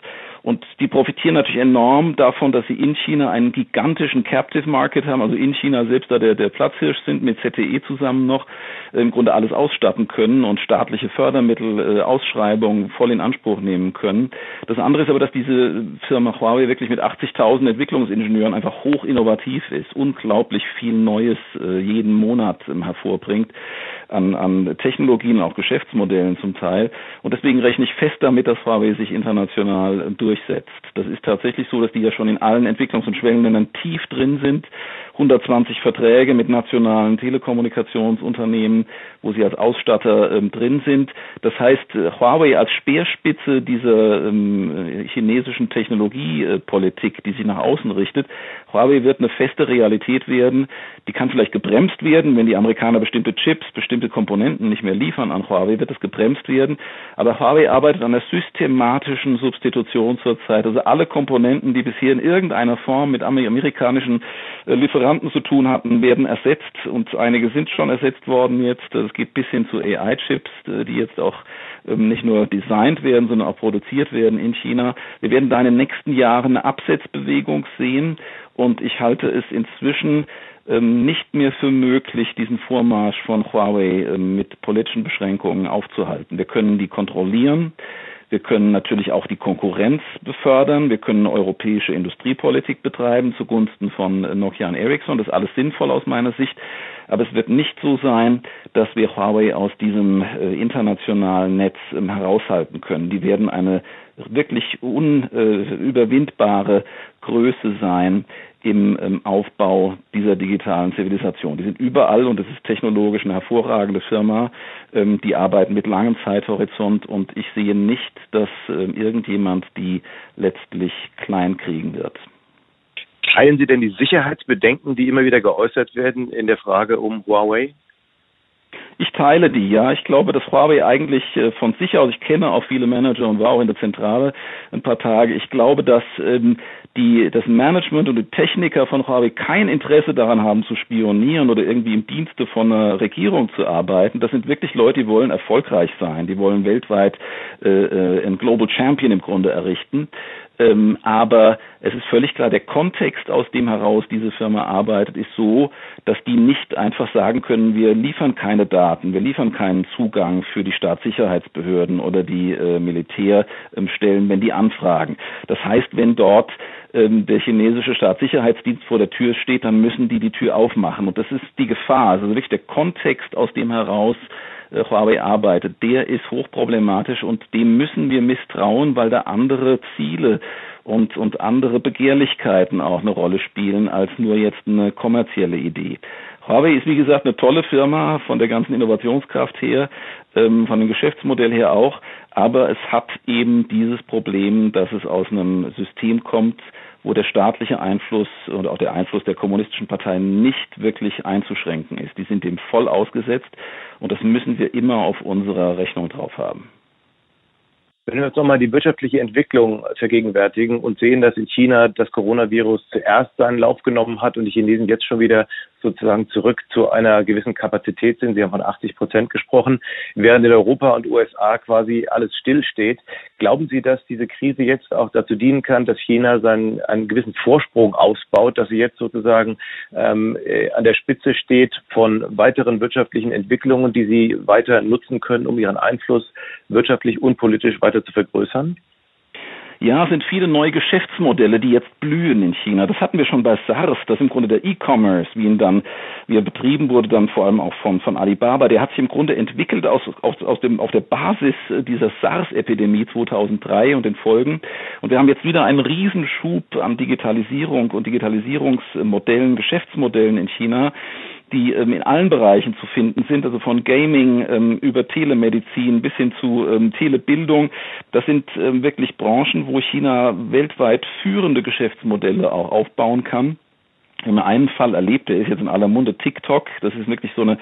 C: Und die profitieren natürlich enorm davon, dass sie in China einen gigantischen Captive Market haben, also in China selbst da der, der Platzhirsch sind, mit ZTE zusammen noch, äh, im Grunde alles ausstatten können und staatliche Fördermittel, äh, Ausschreibungen voll in Anspruch nehmen können. Das andere ist aber, dass diese Firma Huawei wirklich mit 80.000 Entwicklungsingenieuren einfach hoch innovativ ist, unglaublich viel Neues äh, jeden Monat ähm, hervorbringt an, an Technologien, auch Geschäftsmodellen zum Teil. Und deswegen rechne ich fest damit, dass Huawei sich international durchsetzt. Das ist tatsächlich so, dass die ja schon in allen Entwicklungs- und Schwellenländern tief drin sind. 120 Verträge mit nationalen Telekommunikationsunternehmen, wo sie als Ausstatter ähm, drin sind. Das heißt, äh, Huawei als Speerspitze dieser ähm, chinesischen Technologiepolitik, die sich nach außen richtet, Huawei wird eine feste Realität werden. Die kann vielleicht gebremst werden, wenn die Amerikaner bestimmte Chips, bestimmte Komponenten nicht mehr liefern an Huawei, wird das gebremst werden. Aber Huawei arbeitet an der systematischen Substitution zurzeit. Also alle Komponenten, die bisher in irgendeiner Form mit amerikanischen äh, Lieferanten zu tun hatten, werden ersetzt und einige sind schon ersetzt worden jetzt. Es geht bis hin zu AI-Chips, äh, die jetzt auch nicht nur designt werden, sondern auch produziert werden in China. Wir werden da in den nächsten Jahren eine Absetzbewegung sehen und ich halte es inzwischen ähm, nicht mehr für möglich, diesen Vormarsch von Huawei ähm, mit politischen Beschränkungen aufzuhalten. Wir können die kontrollieren. Wir können natürlich auch die Konkurrenz befördern. Wir können europäische Industriepolitik betreiben zugunsten von Nokia und Ericsson. Das ist alles sinnvoll aus meiner Sicht. Aber es wird nicht so sein, dass wir Huawei aus diesem äh, internationalen Netz ähm, heraushalten können. Die werden eine wirklich unüberwindbare Größe sein im ähm, Aufbau dieser digitalen Zivilisation. Die sind überall und es ist technologisch eine hervorragende Firma. Ähm, die arbeiten mit langem Zeithorizont und ich sehe nicht, dass ähm, irgendjemand die letztlich klein kriegen wird.
B: Teilen Sie denn die Sicherheitsbedenken, die immer wieder geäußert werden in der Frage um Huawei?
C: Ich teile die, ja. Ich glaube, dass Huawei eigentlich äh, von sich aus, ich kenne auch viele Manager und war auch in der Zentrale ein paar Tage, ich glaube, dass ähm, die, das Management und die Techniker von Huawei kein Interesse daran haben zu spionieren oder irgendwie im Dienste von einer Regierung zu arbeiten. Das sind wirklich Leute, die wollen erfolgreich sein, die wollen weltweit äh, äh ein Global Champion im Grunde errichten. Ähm, aber es ist völlig klar, der Kontext, aus dem heraus diese Firma arbeitet, ist so, dass die nicht einfach sagen können, wir liefern keine Daten, wir liefern keinen Zugang für die Staatssicherheitsbehörden oder die äh, Militärstellen, wenn die anfragen. Das heißt, wenn dort ähm, der chinesische Staatssicherheitsdienst vor der Tür steht, dann müssen die die Tür aufmachen. Und das ist die Gefahr. Also wirklich der Kontext, aus dem heraus Huawei arbeitet, der ist hochproblematisch und dem müssen wir misstrauen, weil da andere Ziele und, und andere Begehrlichkeiten auch eine Rolle spielen als nur jetzt eine kommerzielle Idee. Huawei ist wie gesagt eine tolle Firma von der ganzen Innovationskraft her, ähm, von dem Geschäftsmodell her auch, aber es hat eben dieses Problem, dass es aus einem System kommt, wo der staatliche Einfluss und auch der Einfluss der kommunistischen Parteien nicht wirklich einzuschränken ist. Die sind dem voll ausgesetzt und das müssen wir immer auf unserer Rechnung drauf haben.
B: Wenn wir uns nochmal die wirtschaftliche Entwicklung vergegenwärtigen und sehen, dass in China das Coronavirus zuerst seinen Lauf genommen hat und die Chinesen jetzt schon wieder sozusagen zurück zu einer gewissen Kapazität sind. Sie haben von 80 Prozent gesprochen, während in Europa und USA quasi alles stillsteht. Glauben Sie, dass diese Krise jetzt auch dazu dienen kann, dass China seinen einen gewissen Vorsprung ausbaut, dass sie jetzt sozusagen ähm, äh, an der Spitze steht von weiteren wirtschaftlichen Entwicklungen, die sie weiter nutzen können, um ihren Einfluss wirtschaftlich und politisch weiter zu vergrößern?
C: Ja, sind viele neue Geschäftsmodelle, die jetzt blühen in China. Das hatten wir schon bei SARS, das im Grunde der E-Commerce, wie ihn dann, wie er betrieben wurde, dann vor allem auch von, von Alibaba, der hat sich im Grunde entwickelt aus, aus, aus dem, auf der Basis dieser SARS-Epidemie 2003 und den Folgen. Und wir haben jetzt wieder einen Riesenschub an Digitalisierung und Digitalisierungsmodellen, Geschäftsmodellen in China die ähm, in allen Bereichen zu finden sind, also von Gaming ähm, über Telemedizin bis hin zu ähm, Telebildung. Das sind ähm, wirklich Branchen, wo China weltweit führende Geschäftsmodelle auch aufbauen kann. Wir haben einen Fall erlebt, der ist jetzt in aller Munde, TikTok. Das ist wirklich so eine,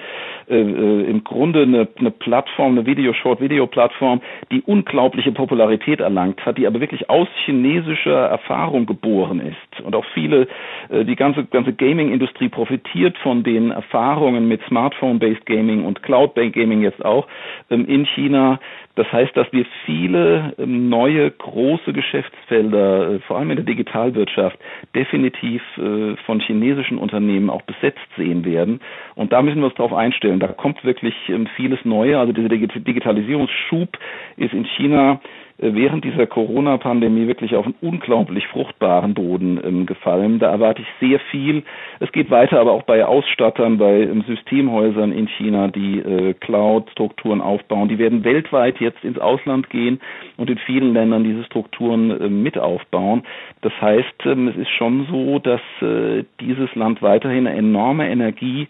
C: äh, äh, im Grunde eine, eine Plattform, eine Video-Short-Video-Plattform, die unglaubliche Popularität erlangt hat, die aber wirklich aus chinesischer Erfahrung geboren ist. Und auch viele, äh, die ganze, ganze Gaming-Industrie profitiert von den Erfahrungen mit Smartphone-based Gaming und Cloud-based Gaming jetzt auch ähm, in China. Das heißt, dass wir viele ähm, neue große Geschäftsfelder, äh, vor allem in der Digitalwirtschaft, definitiv äh, von chinesischen Unternehmen auch besetzt sehen werden. Und da müssen wir uns darauf einstellen. Da kommt wirklich ähm, vieles Neue. Also dieser Digitalisierungsschub ist in China während dieser Corona-Pandemie wirklich auf einen unglaublich fruchtbaren Boden ähm, gefallen. Da erwarte ich sehr viel. Es geht weiter aber auch bei Ausstattern, bei ähm, Systemhäusern in China, die äh, Cloud-Strukturen aufbauen. Die werden weltweit jetzt ins Ausland gehen und in vielen Ländern diese Strukturen äh, mit aufbauen. Das heißt, ähm, es ist schon so, dass äh, dieses Land weiterhin eine enorme Energie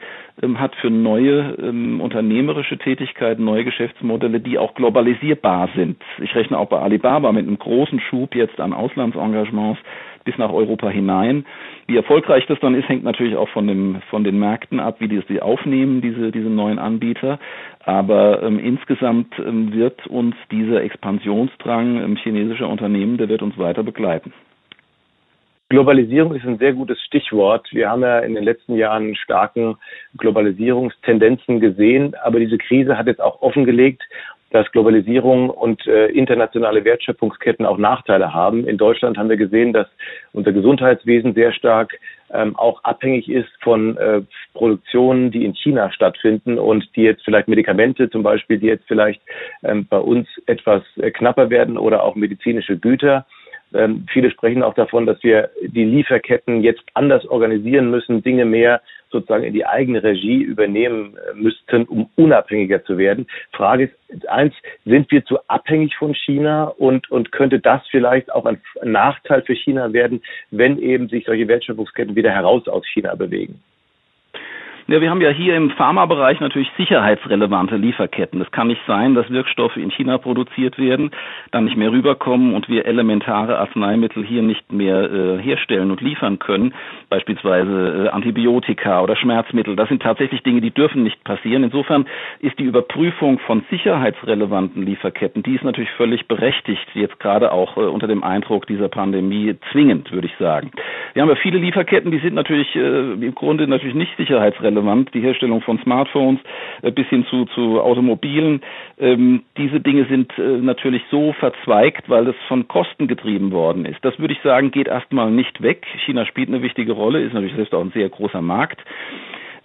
C: hat für neue unternehmerische Tätigkeiten, neue Geschäftsmodelle, die auch globalisierbar sind. Ich rechne auch bei Alibaba mit einem großen Schub jetzt an Auslandsengagements bis nach Europa hinein. Wie erfolgreich das dann ist, hängt natürlich auch von, dem, von den Märkten ab, wie die sie aufnehmen, diese, diese neuen Anbieter. Aber ähm, insgesamt ähm, wird uns dieser Expansionsdrang ähm, chinesischer Unternehmen, der wird uns weiter begleiten.
B: Globalisierung ist ein sehr gutes Stichwort. Wir haben ja in den letzten Jahren starken Globalisierungstendenzen gesehen, aber diese Krise hat jetzt auch offengelegt, dass Globalisierung und äh, internationale Wertschöpfungsketten auch Nachteile haben. In Deutschland haben wir gesehen, dass unser Gesundheitswesen sehr stark ähm, auch abhängig ist von äh, Produktionen, die in China stattfinden und die jetzt vielleicht Medikamente zum Beispiel, die jetzt vielleicht ähm, bei uns etwas äh, knapper werden oder auch medizinische Güter. Ähm, viele sprechen auch davon, dass wir die Lieferketten jetzt anders organisieren müssen, Dinge mehr sozusagen in die eigene Regie übernehmen äh, müssten, um unabhängiger zu werden. Frage ist eins, sind wir zu abhängig von China und, und könnte das vielleicht auch ein Nachteil für China werden, wenn eben sich solche Wertschöpfungsketten wieder heraus aus China bewegen?
C: Ja, wir haben ja hier im Pharmabereich natürlich sicherheitsrelevante Lieferketten. Es kann nicht sein, dass Wirkstoffe in China produziert werden, dann nicht mehr rüberkommen und wir elementare Arzneimittel hier nicht mehr äh, herstellen und liefern können, beispielsweise äh, Antibiotika oder Schmerzmittel. Das sind tatsächlich Dinge, die dürfen nicht passieren. Insofern ist die Überprüfung von sicherheitsrelevanten Lieferketten, die ist natürlich völlig berechtigt, jetzt gerade auch äh, unter dem Eindruck dieser Pandemie zwingend, würde ich sagen. Wir haben ja viele Lieferketten, die sind natürlich äh, im Grunde natürlich nicht sicherheitsrelevant relevant, die Herstellung von Smartphones äh, bis hin zu, zu Automobilen. Ähm, diese Dinge sind äh, natürlich so verzweigt, weil das von Kosten getrieben worden ist. Das würde ich sagen, geht erstmal nicht weg. China spielt eine wichtige Rolle, ist natürlich selbst auch ein sehr großer Markt.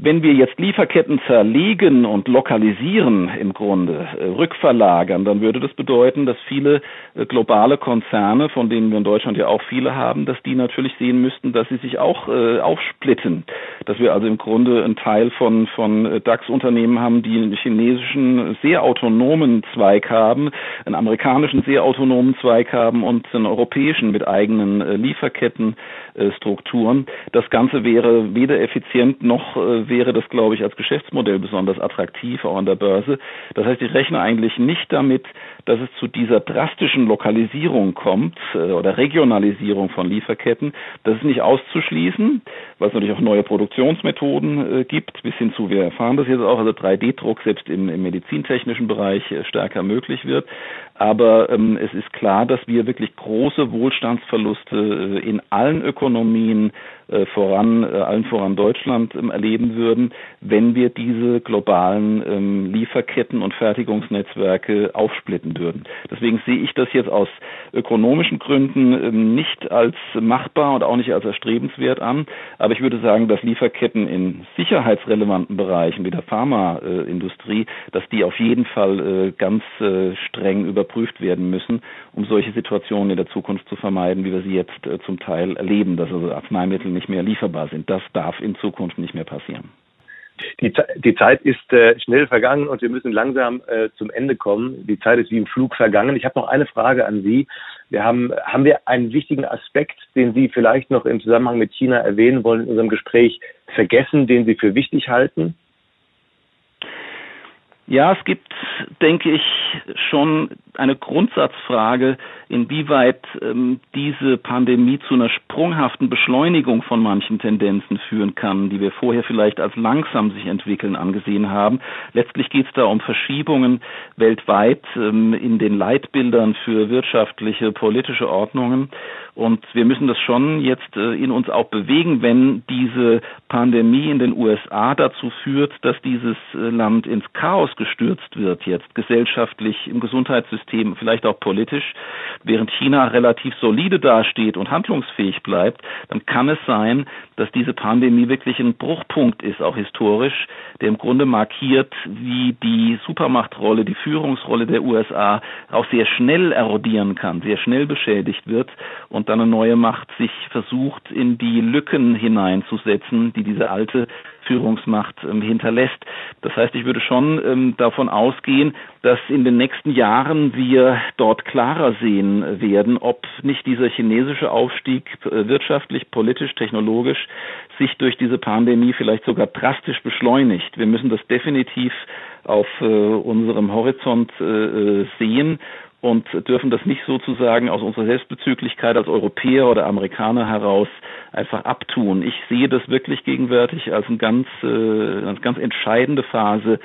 C: Wenn wir jetzt Lieferketten zerlegen und lokalisieren im Grunde, äh, rückverlagern, dann würde das bedeuten, dass viele äh, globale Konzerne, von denen wir in Deutschland ja auch viele haben, dass die natürlich sehen müssten, dass sie sich auch äh, aufsplitten. Dass wir also im Grunde einen Teil von, von äh, DAX-Unternehmen haben, die einen chinesischen sehr autonomen Zweig haben, einen amerikanischen sehr autonomen Zweig haben und einen europäischen mit eigenen äh, Lieferkettenstrukturen. Das Ganze wäre weder effizient noch wäre das, glaube ich, als Geschäftsmodell besonders attraktiv, auch an der Börse. Das heißt, ich rechne eigentlich nicht damit, dass es zu dieser drastischen Lokalisierung kommt äh, oder Regionalisierung von Lieferketten. Das ist nicht auszuschließen, weil es natürlich auch neue Produktionsmethoden äh, gibt, bis hin zu, wir erfahren das jetzt auch, also 3D-Druck selbst im, im medizintechnischen Bereich äh, stärker möglich wird. Aber ähm, es ist klar, dass wir wirklich große Wohlstandsverluste äh, in allen Ökonomien voran, äh, allen voran Deutschland ähm, erleben würden, wenn wir diese globalen ähm, Lieferketten und Fertigungsnetzwerke aufsplitten würden. Deswegen sehe ich das jetzt aus ökonomischen Gründen ähm, nicht als machbar und auch nicht als erstrebenswert an. Aber ich würde sagen, dass Lieferketten in sicherheitsrelevanten Bereichen wie der Pharmaindustrie, dass die auf jeden Fall ganz streng über überprüft werden müssen, um solche Situationen in der Zukunft zu vermeiden, wie wir sie jetzt äh, zum Teil erleben, dass also Arzneimittel nicht mehr lieferbar sind. Das darf in Zukunft nicht mehr passieren.
B: Die, die Zeit ist äh, schnell vergangen und wir müssen langsam äh, zum Ende kommen. Die Zeit ist wie im Flug vergangen. Ich habe noch eine Frage an Sie. Wir haben, haben wir einen wichtigen Aspekt, den Sie vielleicht noch im Zusammenhang mit China erwähnen wollen in unserem Gespräch, vergessen, den Sie für wichtig halten?
C: Ja, es gibt, denke ich, schon eine Grundsatzfrage, inwieweit ähm, diese Pandemie zu einer sprunghaften Beschleunigung von manchen Tendenzen führen kann, die wir vorher vielleicht als langsam sich entwickeln angesehen haben. Letztlich geht es da um Verschiebungen weltweit ähm, in den Leitbildern für wirtschaftliche, politische Ordnungen. Und wir müssen das schon jetzt äh, in uns auch bewegen, wenn diese Pandemie in den USA dazu führt, dass dieses äh, Land ins Chaos gestürzt wird, jetzt gesellschaftlich, im Gesundheitssystem, vielleicht auch politisch, während China relativ solide dasteht und handlungsfähig bleibt, dann kann es sein, dass diese Pandemie wirklich ein Bruchpunkt ist, auch historisch, der im Grunde markiert, wie die Supermachtrolle, die Führungsrolle der USA auch sehr schnell erodieren kann, sehr schnell beschädigt wird und dann eine neue Macht sich versucht, in die Lücken hineinzusetzen, die diese alte Führungsmacht ähm, hinterlässt. Das heißt, ich würde schon ähm, davon ausgehen, dass in den nächsten Jahren wir dort klarer sehen werden, ob nicht dieser chinesische Aufstieg äh, wirtschaftlich, politisch, technologisch sich durch diese Pandemie vielleicht sogar drastisch beschleunigt. Wir müssen das definitiv auf äh, unserem Horizont äh, sehen und dürfen das nicht sozusagen aus unserer Selbstbezüglichkeit als Europäer oder Amerikaner heraus einfach abtun. Ich sehe das wirklich gegenwärtig als eine ganz, äh, eine ganz entscheidende Phase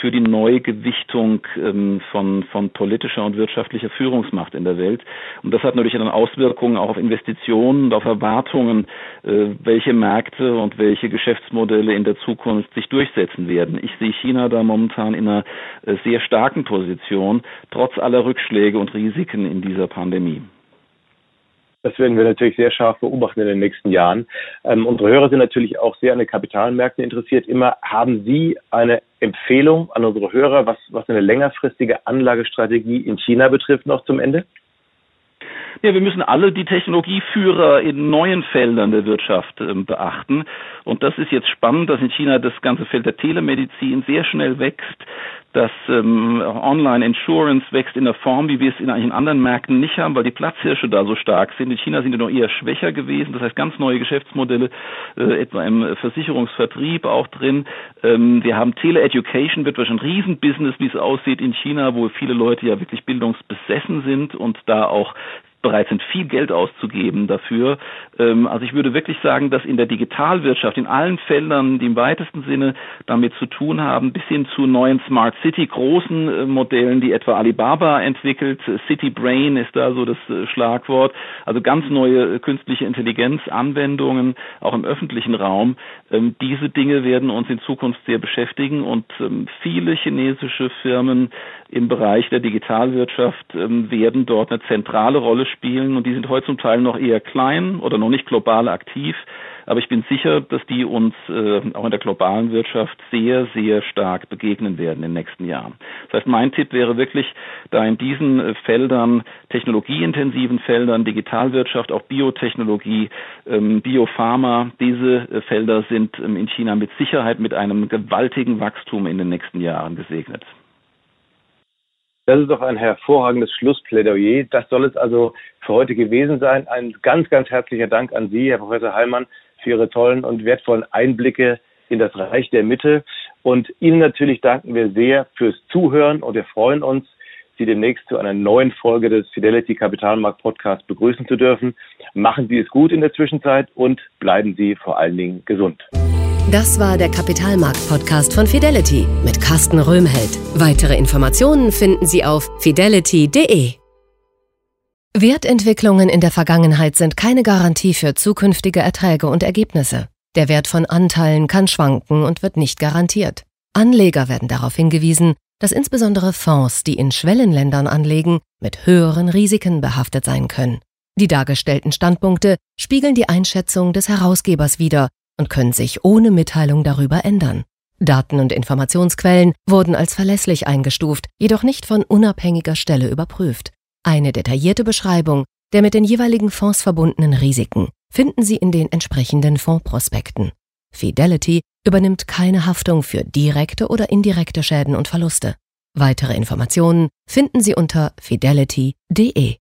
C: für die Neugewichtung ähm, von, von politischer und wirtschaftlicher Führungsmacht in der Welt. Und das hat natürlich dann Auswirkungen auch auf Investitionen und auf Erwartungen, äh, welche Märkte und welche Geschäftsmodelle in der Zukunft sich durchsetzen werden. Ich sehe China da momentan in einer äh, sehr starken Position, trotz aller Rückschläge und Risiken in dieser Pandemie.
B: Das werden wir natürlich sehr scharf beobachten in den nächsten Jahren. Ähm, unsere Hörer sind natürlich auch sehr an den Kapitalmärkten interessiert. Immer haben Sie eine Empfehlung an unsere Hörer, was, was eine längerfristige Anlagestrategie in China betrifft, noch zum Ende?
C: Ja, wir müssen alle die Technologieführer in neuen Feldern der Wirtschaft äh, beachten. Und das ist jetzt spannend, dass in China das ganze Feld der Telemedizin sehr schnell wächst dass ähm, Online-Insurance wächst in der Form, wie wir es in, in anderen Märkten nicht haben, weil die Platzhirsche da so stark sind. In China sind die noch eher schwächer gewesen. Das heißt, ganz neue Geschäftsmodelle, äh, etwa im Versicherungsvertrieb auch drin. Ähm, wir haben Tele-Education, wird wahrscheinlich ein Riesenbusiness, wie es aussieht in China, wo viele Leute ja wirklich bildungsbesessen sind und da auch bereit sind, viel Geld auszugeben dafür. Ähm, also ich würde wirklich sagen, dass in der Digitalwirtschaft, in allen Feldern, die im weitesten Sinne damit zu tun haben, bis hin zu neuen Smart City großen äh, Modellen, die etwa Alibaba entwickelt, City Brain ist da so das äh, Schlagwort, also ganz neue äh, künstliche Intelligenz-Anwendungen, auch im öffentlichen Raum. Ähm, diese Dinge werden uns in Zukunft sehr beschäftigen und ähm, viele chinesische Firmen im Bereich der Digitalwirtschaft werden dort eine zentrale Rolle spielen und die sind heute zum Teil noch eher klein oder noch nicht global aktiv. Aber ich bin sicher, dass die uns äh, auch in der globalen Wirtschaft sehr, sehr stark begegnen werden in den nächsten Jahren. Das heißt, mein Tipp wäre wirklich, da in diesen äh, Feldern, technologieintensiven Feldern, Digitalwirtschaft, auch Biotechnologie, ähm, Biopharma, diese äh, Felder sind ähm, in China mit Sicherheit mit einem gewaltigen Wachstum in den nächsten Jahren gesegnet.
B: Das ist doch ein hervorragendes Schlussplädoyer. Das soll es also für heute gewesen sein. Ein ganz, ganz herzlicher Dank an Sie, Herr Professor Heilmann, für Ihre tollen und wertvollen Einblicke in das Reich der Mitte. Und Ihnen natürlich danken wir sehr fürs Zuhören und wir freuen uns, Sie demnächst zu einer neuen Folge des Fidelity Kapitalmarkt Podcasts begrüßen zu dürfen. Machen Sie es gut in der Zwischenzeit und bleiben Sie vor allen Dingen gesund.
A: Das war der Kapitalmarkt-Podcast von Fidelity mit Carsten Röhmheld. Weitere Informationen finden Sie auf fidelity.de. Wertentwicklungen in der Vergangenheit sind keine Garantie für zukünftige Erträge und Ergebnisse. Der Wert von Anteilen kann schwanken und wird nicht garantiert. Anleger werden darauf hingewiesen, dass insbesondere Fonds, die in Schwellenländern anlegen, mit höheren Risiken behaftet sein können. Die dargestellten Standpunkte spiegeln die Einschätzung des Herausgebers wider und können sich ohne Mitteilung darüber ändern. Daten und Informationsquellen wurden als verlässlich eingestuft, jedoch nicht von unabhängiger Stelle überprüft. Eine detaillierte Beschreibung der mit den jeweiligen Fonds verbundenen Risiken finden Sie in den entsprechenden Fondsprospekten. Fidelity übernimmt keine Haftung für direkte oder indirekte Schäden und Verluste. Weitere Informationen finden Sie unter fidelity.de.